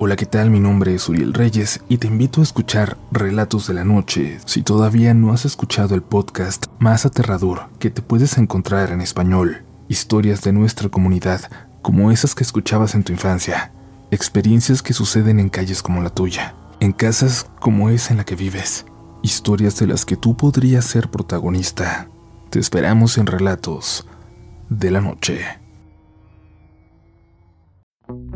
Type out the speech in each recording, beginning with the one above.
Hola, ¿qué tal? Mi nombre es Uriel Reyes y te invito a escuchar Relatos de la Noche si todavía no has escuchado el podcast más aterrador que te puedes encontrar en español. Historias de nuestra comunidad, como esas que escuchabas en tu infancia. Experiencias que suceden en calles como la tuya, en casas como esa en la que vives. Historias de las que tú podrías ser protagonista. Te esperamos en Relatos de la Noche.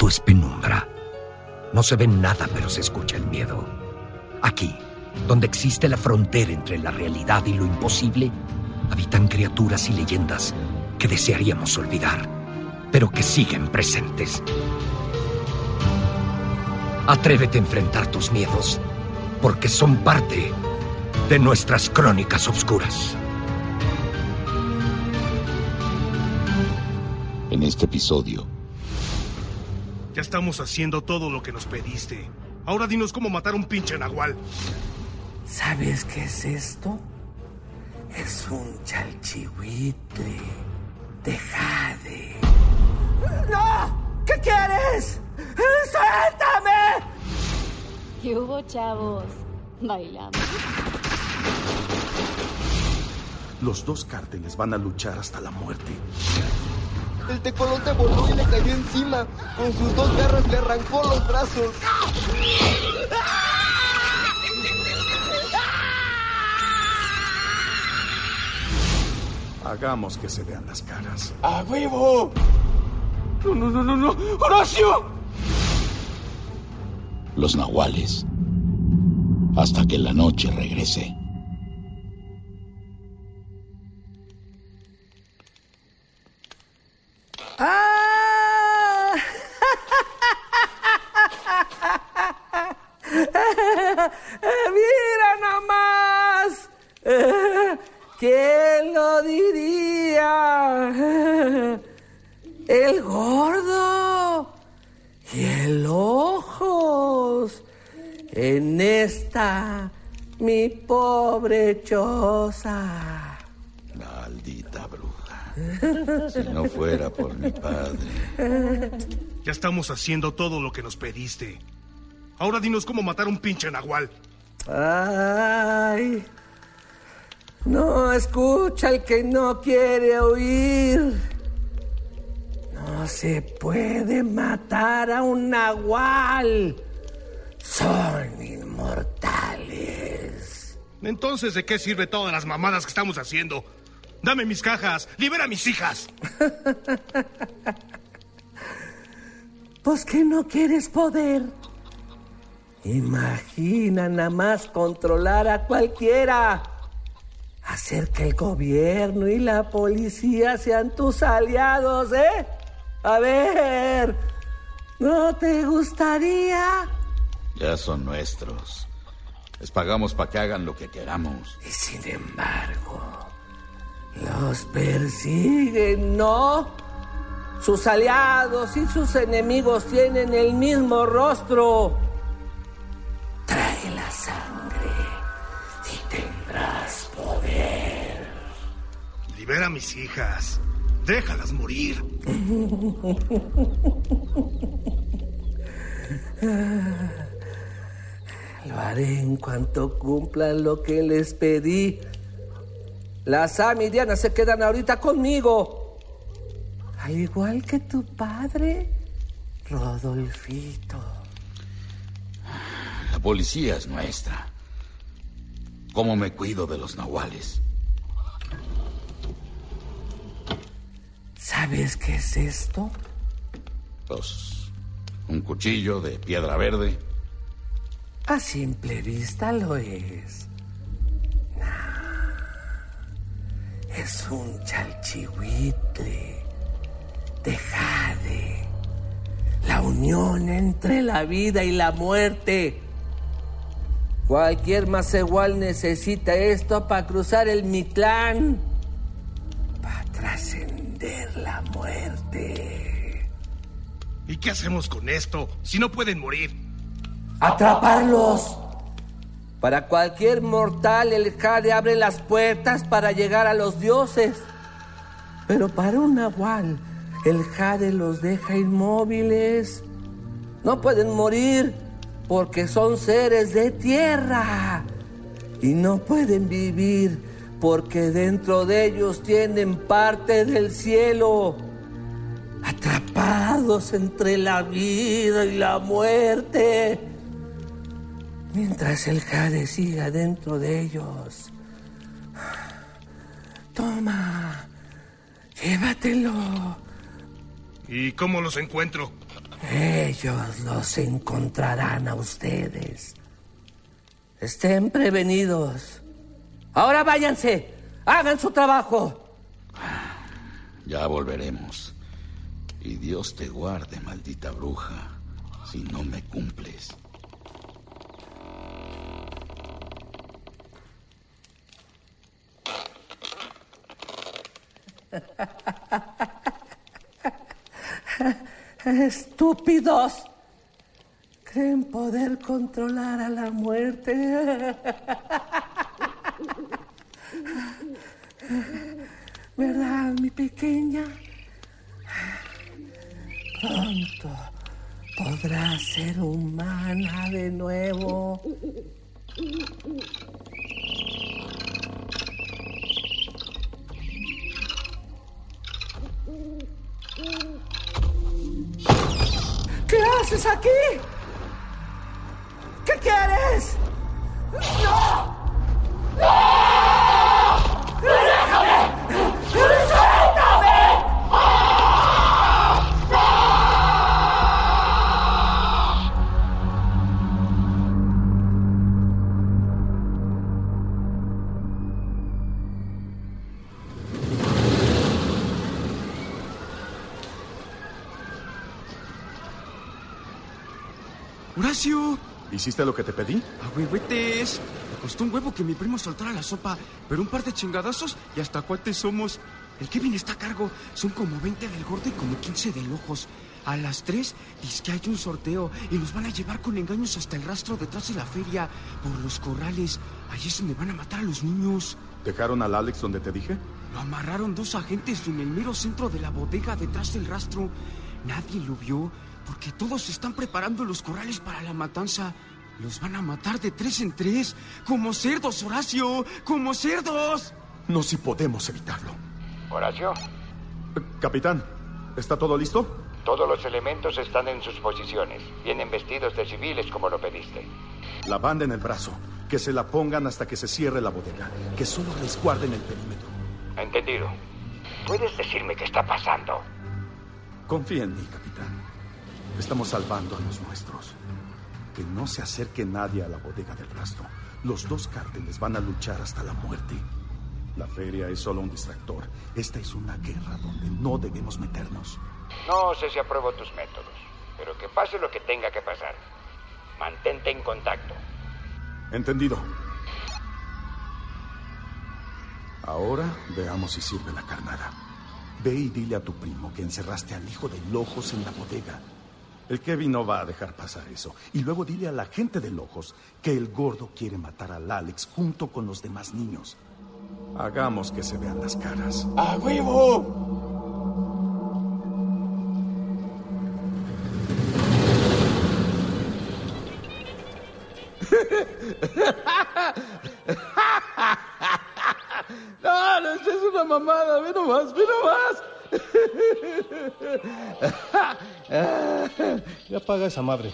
todo es penumbra. No se ve nada, pero se escucha el miedo. Aquí, donde existe la frontera entre la realidad y lo imposible, habitan criaturas y leyendas que desearíamos olvidar, pero que siguen presentes. Atrévete a enfrentar tus miedos, porque son parte de nuestras crónicas oscuras. En este episodio, ya estamos haciendo todo lo que nos pediste. Ahora dinos cómo matar a un pinche nahual. ¿Sabes qué es esto? Es un chalchihuitle de jade. ¡No! ¿Qué quieres? ¡Suéltame! ¿Qué hubo, chavos? Bailamos. Los dos cárteles van a luchar hasta la muerte. El tecolote voló y le cayó encima. Con sus dos garras le arrancó los brazos. Hagamos que se vean las caras. ¡A huevo! ¡No, no, no, no, no! ¡Horacio! los nahuales, hasta que la noche regrese. El gordo y el ojos en esta mi pobre choza. Maldita bruja. Si no fuera por mi padre. Ya estamos haciendo todo lo que nos pediste. Ahora dinos cómo matar a un pinche nahual. Ay, no escucha el que no quiere oír. No se puede matar a un nahual. Son inmortales. Entonces, ¿de qué sirve todas las mamadas que estamos haciendo? Dame mis cajas, libera a mis hijas. Pues que no quieres poder. Imagina nada más controlar a cualquiera. Hacer que el gobierno y la policía sean tus aliados, ¿eh? A ver, ¿no te gustaría? Ya son nuestros. Les pagamos para que hagan lo que queramos. Y sin embargo, los persiguen, ¿no? Sus aliados y sus enemigos tienen el mismo rostro. Trae la sangre y tendrás poder. Libera a mis hijas. Déjalas morir. Lo haré en cuanto cumplan lo que les pedí. La Sam y Diana se quedan ahorita conmigo. Al igual que tu padre, Rodolfito. La policía es nuestra. ¿Cómo me cuido de los nahuales? ¿Sabes qué es esto? Pues un cuchillo de piedra verde. A simple vista lo es. Es un chalchihuitle de jade. La unión entre la vida y la muerte. Cualquier igual necesita esto para cruzar el Mitlán. La muerte. ¿Y qué hacemos con esto si no pueden morir? ¡Atraparlos! Para cualquier mortal el jade abre las puertas para llegar a los dioses. Pero para un nahual el jade los deja inmóviles. No pueden morir porque son seres de tierra. Y no pueden vivir porque dentro de ellos tienen parte del cielo. Atrapados entre la vida y la muerte mientras el jade siga dentro de ellos. Toma, llévatelo. ¿Y cómo los encuentro? Ellos los encontrarán a ustedes. Estén prevenidos. Ahora váyanse. Hagan su trabajo. Ya volveremos. Y Dios te guarde, maldita bruja, si no me cumples. Estúpidos. Creen poder controlar a la muerte. ¿Verdad, mi pequeña? Pronto podrás ser humana de nuevo. ¿Qué haces aquí? ¿Qué quieres? ¡No! ¿Hiciste lo que te pedí? ¡A huehuetes! Me costó un huevo que mi primo soltara la sopa, pero un par de chingadazos y hasta cuates somos. El Kevin está a cargo. Son como 20 del gordo y como 15 del ojos. A las 3 dice que hay un sorteo y nos van a llevar con engaños hasta el rastro detrás de la feria, por los corrales. Allí es donde van a matar a los niños. ¿Dejaron al Alex donde te dije? Lo amarraron dos agentes en el mero centro de la bodega detrás del rastro. Nadie lo vio porque todos están preparando los corrales para la matanza. Los van a matar de tres en tres, como cerdos, Horacio, como cerdos. No si podemos evitarlo. Horacio, Capitán, ¿está todo listo? todos los elementos están en sus posiciones. Vienen vestidos de civiles como lo pediste. La banda en el brazo. Que se la pongan hasta que se cierre la bodega. Que solo resguarden el perímetro. Entendido. ¿Puedes decirme qué está pasando? Confía en mí, capitán. Estamos salvando a los nuestros. Que no se acerque nadie a la bodega del rastro. Los dos cárteles van a luchar hasta la muerte. La feria es solo un distractor. Esta es una guerra donde no debemos meternos. No sé si apruebo tus métodos, pero que pase lo que tenga que pasar. Mantente en contacto. Entendido. Ahora veamos si sirve la carnada. Ve y dile a tu primo que encerraste al hijo de Lojos en la bodega. El Kevin no va a dejar pasar eso. Y luego dile a la gente de Lojos que el gordo quiere matar al Alex junto con los demás niños. Hagamos que se vean las caras. ¡A huevo! ¡No! no, es una mamada, ve nomás, ve nomás. Ya apaga esa madre.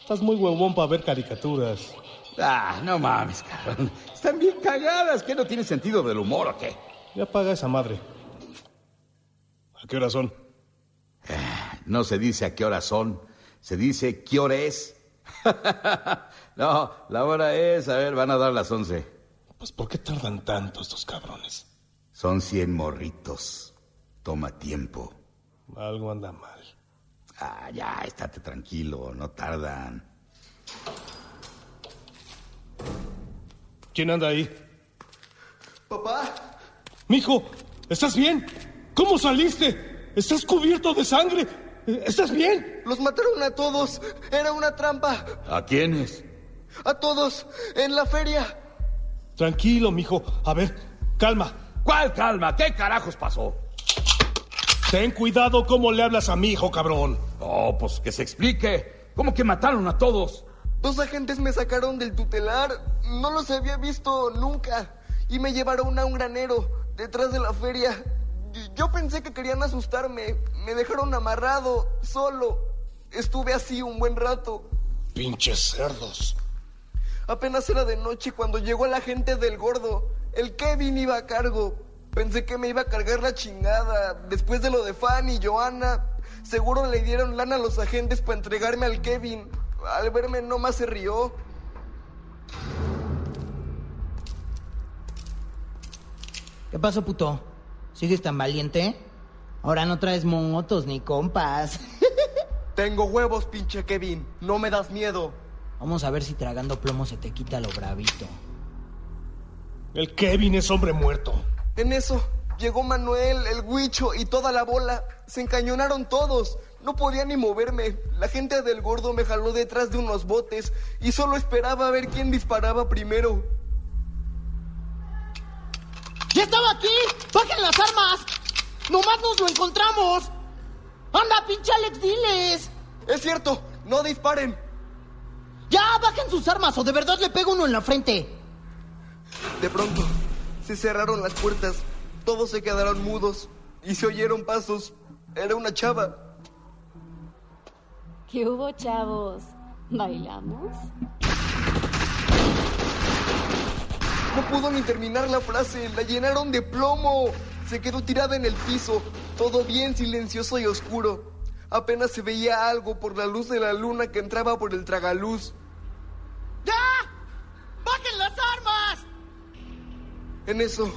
Estás muy huevón para ver caricaturas. Ah, no mames, cabrón. Están bien cagadas. ¿Qué no tiene sentido del humor o qué? Ya apaga esa madre. ¿A qué hora son? No se dice a qué hora son, se dice qué hora es. no, la hora es, a ver, van a dar las once. Pues ¿por qué tardan tanto estos cabrones? Son cien morritos. Toma tiempo. Algo anda mal. Ah, ya, estate tranquilo, no tardan. ¿Quién anda ahí? Papá, Mijo, ¿estás bien? ¿Cómo saliste? ¿Estás cubierto de sangre? ¿Estás bien? los mataron a todos. Era una trampa. ¿A quiénes? A todos. En la feria. Tranquilo, mijo. A ver, calma. ¿Cuál calma? ¿Qué carajos pasó? Ten cuidado cómo le hablas a mi hijo, cabrón. Oh, pues que se explique. ¿Cómo que mataron a todos? Dos agentes me sacaron del tutelar. No los había visto nunca. Y me llevaron a un granero detrás de la feria. Yo pensé que querían asustarme. Me dejaron amarrado, solo. Estuve así un buen rato. Pinches cerdos. Apenas era de noche cuando llegó la gente del gordo. El Kevin iba a cargo. Pensé que me iba a cargar la chingada. Después de lo de Fanny y Joana, seguro le dieron lana a los agentes para entregarme al Kevin. Al verme nomás se rió. ¿Qué pasó, puto? ¿Sigues tan valiente? Ahora no traes motos ni compas. Tengo huevos, pinche Kevin. No me das miedo. Vamos a ver si tragando plomo se te quita lo bravito. El Kevin es hombre muerto. En eso llegó Manuel, el Huicho y toda la bola. Se encañonaron todos. No podía ni moverme. La gente del gordo me jaló detrás de unos botes y solo esperaba a ver quién disparaba primero. ¡Ya estaba aquí! ¡Bajen las armas! ¡Nomás nos lo encontramos! ¡Anda, pinche Alex, diles! Es cierto, no disparen. ¡Ya, bajen sus armas o de verdad le pego uno en la frente! De pronto, se cerraron las puertas. Todos se quedaron mudos y se oyeron pasos. Era una chava. ¿Qué hubo, chavos? ¿Bailamos? No pudo ni terminar la frase, la llenaron de plomo. Se quedó tirada en el piso, todo bien silencioso y oscuro. Apenas se veía algo por la luz de la luna que entraba por el tragaluz. ¡Ya! ¡Bajen las armas! En eso,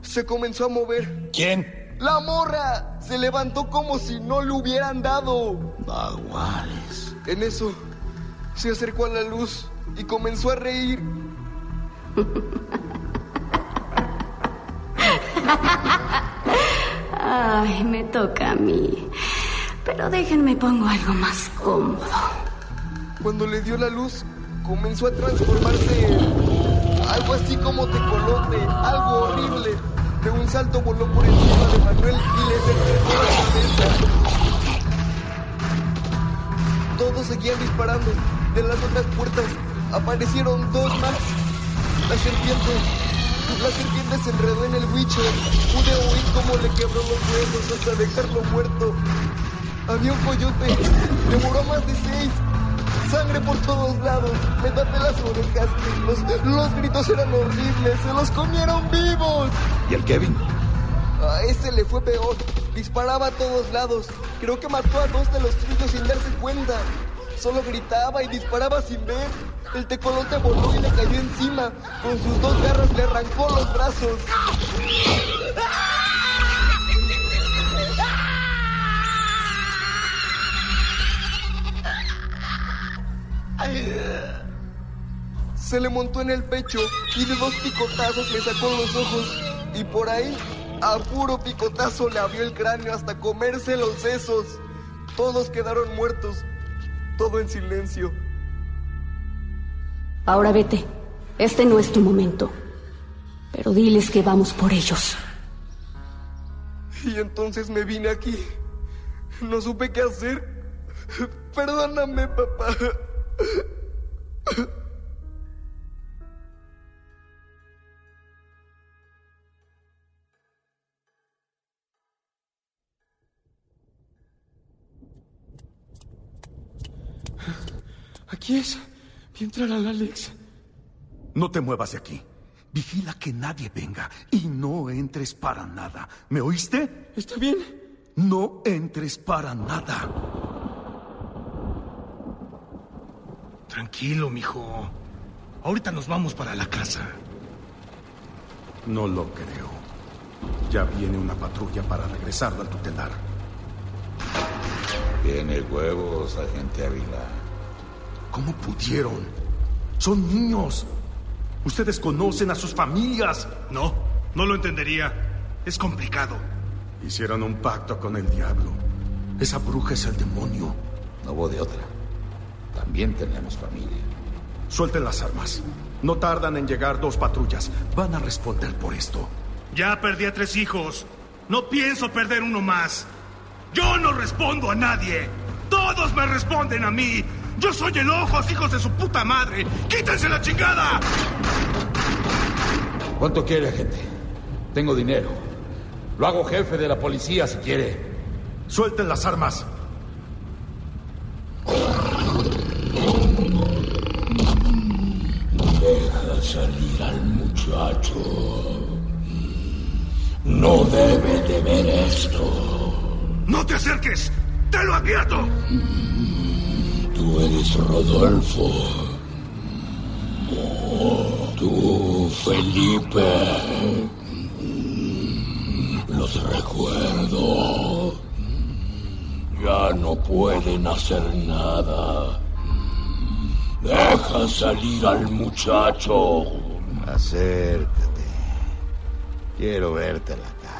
se comenzó a mover. ¿Quién? ¡La morra! Se levantó como si no le hubieran dado. Baguales. En eso, se acercó a la luz y comenzó a reír. Ay, me toca a mí. Pero déjenme pongo algo más cómodo. Cuando le dio la luz, comenzó a transformarse en algo así como tecolote, algo horrible. De un salto voló por encima de Manuel y le cerró la cabeza. Todos seguían disparando. De las otras puertas aparecieron dos más. La serpiente. La serpiente se enredó en el huicho. Pude oír cómo le quebró los huesos hasta dejarlo muerto. Había un coyote. Demoró más de seis. Sangre por todos lados. Me tapé las orejas. Los, los gritos eran horribles. Se los comieron vivos. ¿Y el Kevin? A ese le fue peor. Disparaba a todos lados. Creo que mató a dos de los suyos sin darse cuenta. Solo gritaba y disparaba sin ver. El tecolote voló y le cayó encima. Con sus dos garras le arrancó los brazos. Se le montó en el pecho y de dos picotazos le sacó los ojos. Y por ahí, a puro picotazo le abrió el cráneo hasta comerse los sesos. Todos quedaron muertos. Todo en silencio. Ahora vete. Este no es tu momento. Pero diles que vamos por ellos. Y entonces me vine aquí. No supe qué hacer. Perdóname, papá. Aquí es. Vi entrar al Alex. No te muevas de aquí. Vigila que nadie venga y no entres para nada. ¿Me oíste? Está bien. No entres para nada. Tranquilo, mijo. Ahorita nos vamos para la casa. No lo creo. Ya viene una patrulla para regresarlo al tutelar. Tiene huevos, agente Ávila. ¿Cómo pudieron? Son niños. Ustedes conocen a sus familias. No, no lo entendería. Es complicado. Hicieron un pacto con el diablo. Esa bruja es el demonio. No hubo de otra. También tenemos familia. Suelten las armas. No tardan en llegar dos patrullas. Van a responder por esto. Ya perdí a tres hijos. No pienso perder uno más. Yo no respondo a nadie. Todos me responden a mí. Yo soy el ojos, hijos de su puta madre. ¡Quítense la chingada! ¿Cuánto quiere, gente? Tengo dinero. Lo hago jefe de la policía si quiere. Suelten las armas. Deja salir al muchacho. No debe de ver esto. ¡No te acerques! ¡Te lo advierto! Tú eres Rodolfo. Tú, Felipe. Los recuerdo. Ya no pueden hacer nada. Deja salir al muchacho. Acércate. Quiero verte la cara.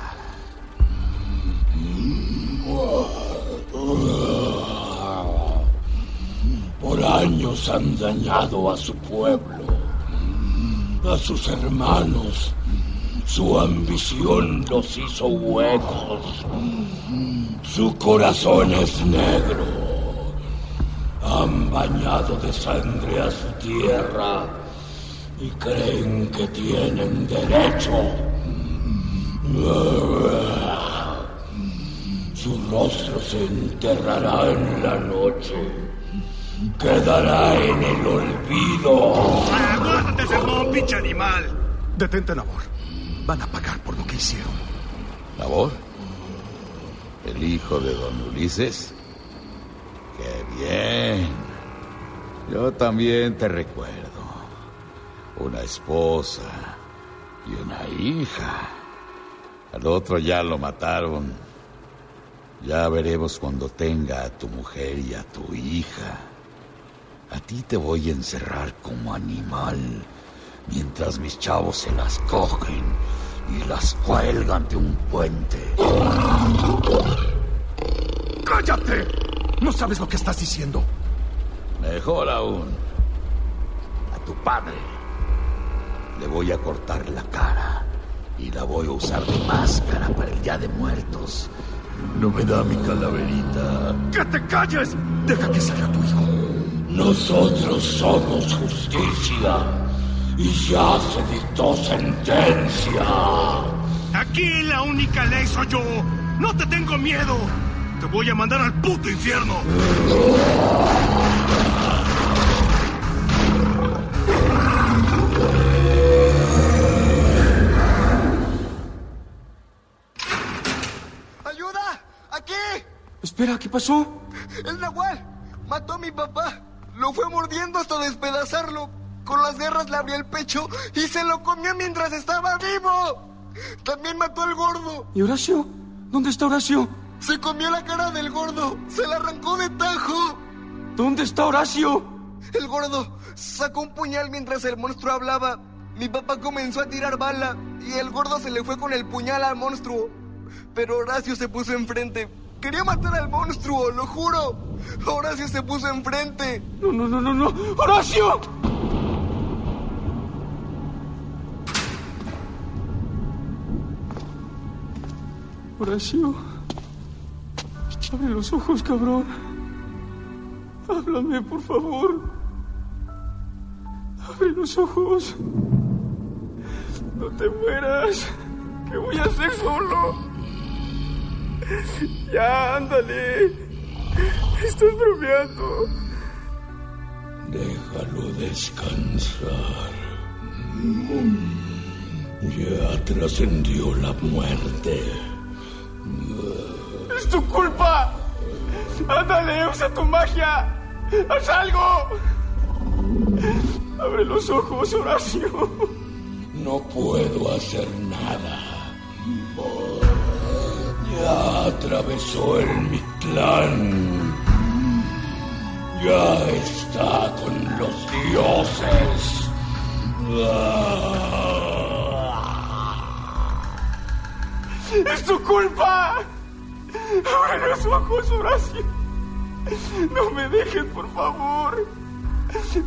Por años han dañado a su pueblo, a sus hermanos. Su ambición los hizo huecos. Su corazón es negro. Han bañado de sangre a su tierra y creen que tienen derecho. Su rostro se enterrará en la noche. Quedará en el olvido. ¡Aguántate, sermón, pinche animal! Detente, Nabor. Van a pagar por lo que hicieron. ¿Nabor? ¿El hijo de don Ulises? ¡Qué bien! Yo también te recuerdo. Una esposa y una hija. Al otro ya lo mataron. Ya veremos cuando tenga a tu mujer y a tu hija. A ti te voy a encerrar como animal mientras mis chavos se las cogen y las cuelgan de un puente. ¡Cállate! No sabes lo que estás diciendo. Mejor aún, a tu padre le voy a cortar la cara y la voy a usar de máscara para el Día de Muertos. No me da mi calaverita. ¡Que te calles! Deja que salga tu hijo. Nosotros somos justicia y ya se dictó sentencia. Aquí la única ley soy yo. No te tengo miedo. Te voy a mandar al puto infierno. Espera, ¿qué pasó? El Nahual mató a mi papá. Lo fue mordiendo hasta despedazarlo. Con las garras le abrió el pecho y se lo comió mientras estaba vivo. También mató al gordo. ¿Y Horacio? ¿Dónde está Horacio? Se comió la cara del gordo. Se la arrancó de tajo. ¿Dónde está Horacio? El gordo sacó un puñal mientras el monstruo hablaba. Mi papá comenzó a tirar bala y el gordo se le fue con el puñal al monstruo. Pero Horacio se puso enfrente. Quería matar al monstruo, lo juro. Horacio se puso enfrente. No, no, no, no, no. ¡Horacio! Horacio. Abre los ojos, cabrón. Háblame, por favor. Abre los ojos. No te mueras. ¿Qué voy a hacer solo? Ya, ándale. Estás bromeando. Déjalo descansar. Ya trascendió la muerte. ¡Es tu culpa! ¡Ándale, usa tu magia! ¡Haz algo! Abre los ojos, Horacio. No puedo hacer nada. Ya atravesó el Mictlán. Ya está con los dioses. ¡Es tu culpa! ¡Abre los ojos, Horacio! ¡No me dejen, por favor!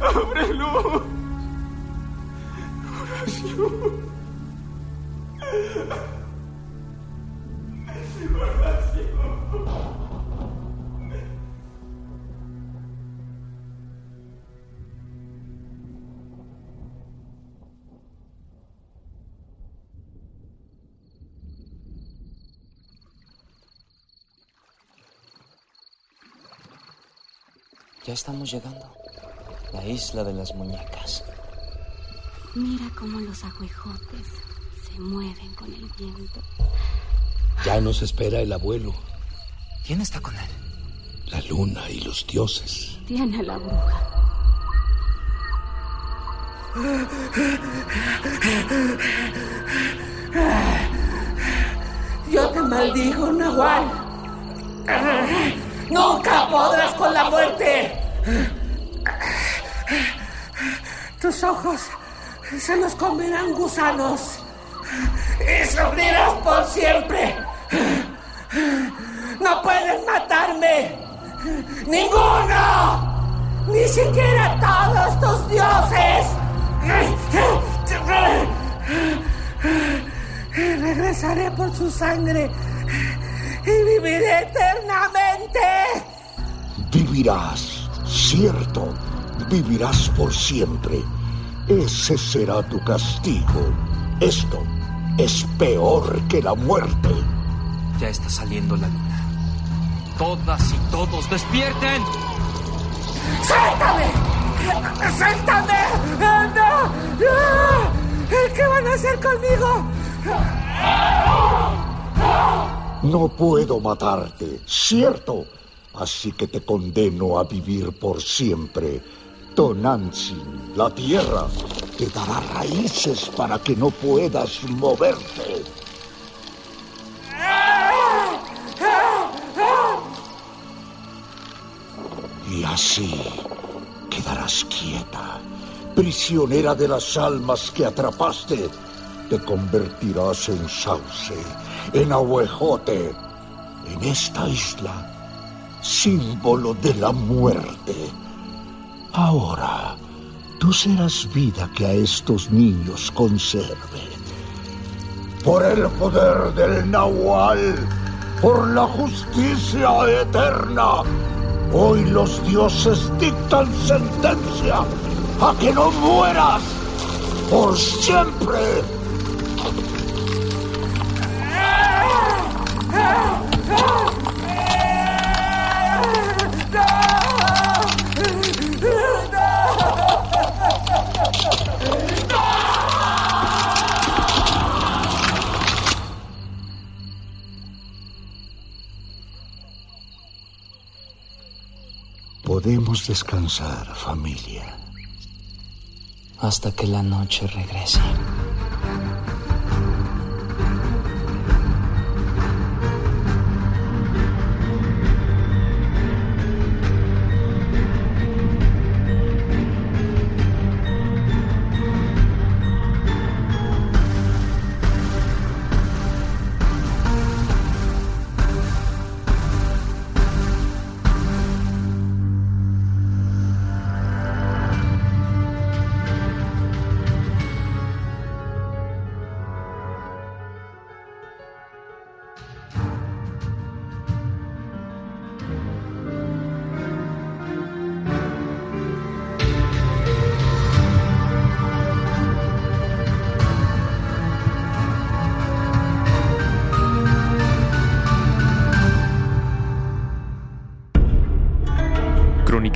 ¡Ábrelo! Horacio. Ya estamos llegando. La isla de las muñecas. Mira cómo los aguijotes se mueven con el viento. Ya nos espera el abuelo. ¿Quién está con él? La luna y los dioses. Tiene a la bruja. Yo te maldigo, Nahual. Nunca podrás con la muerte. Tus ojos se los comerán gusanos y sufrirás por siempre. No pueden matarme. Ninguno. Ni siquiera todos tus dioses. Regresaré por su sangre y viviré eternamente. Vivirás, cierto, vivirás por siempre. Ese será tu castigo. Esto es peor que la muerte. Ya está saliendo la luna. Todas y todos despierten. ¡Suéltame! ¡Suéltame! ¡No! ¡No! ¿Qué van a hacer conmigo? No puedo matarte, cierto. Así que te condeno a vivir por siempre. Tonantzin, la tierra, te dará raíces para que no puedas moverte. Y así quedarás quieta, prisionera de las almas que atrapaste. Te convertirás en sauce, en ahuejote, en esta isla, símbolo de la muerte. Ahora, tú serás vida que a estos niños conserve. Por el poder del Nahual, por la justicia eterna, hoy los dioses dictan sentencia a que no mueras por siempre. Podemos descansar, familia. Hasta que la noche regrese.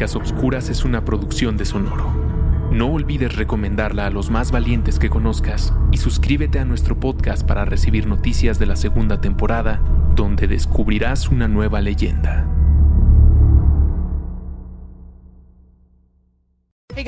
Crónicas Obscuras es una producción de Sonoro. No olvides recomendarla a los más valientes que conozcas y suscríbete a nuestro podcast para recibir noticias de la segunda temporada, donde descubrirás una nueva leyenda.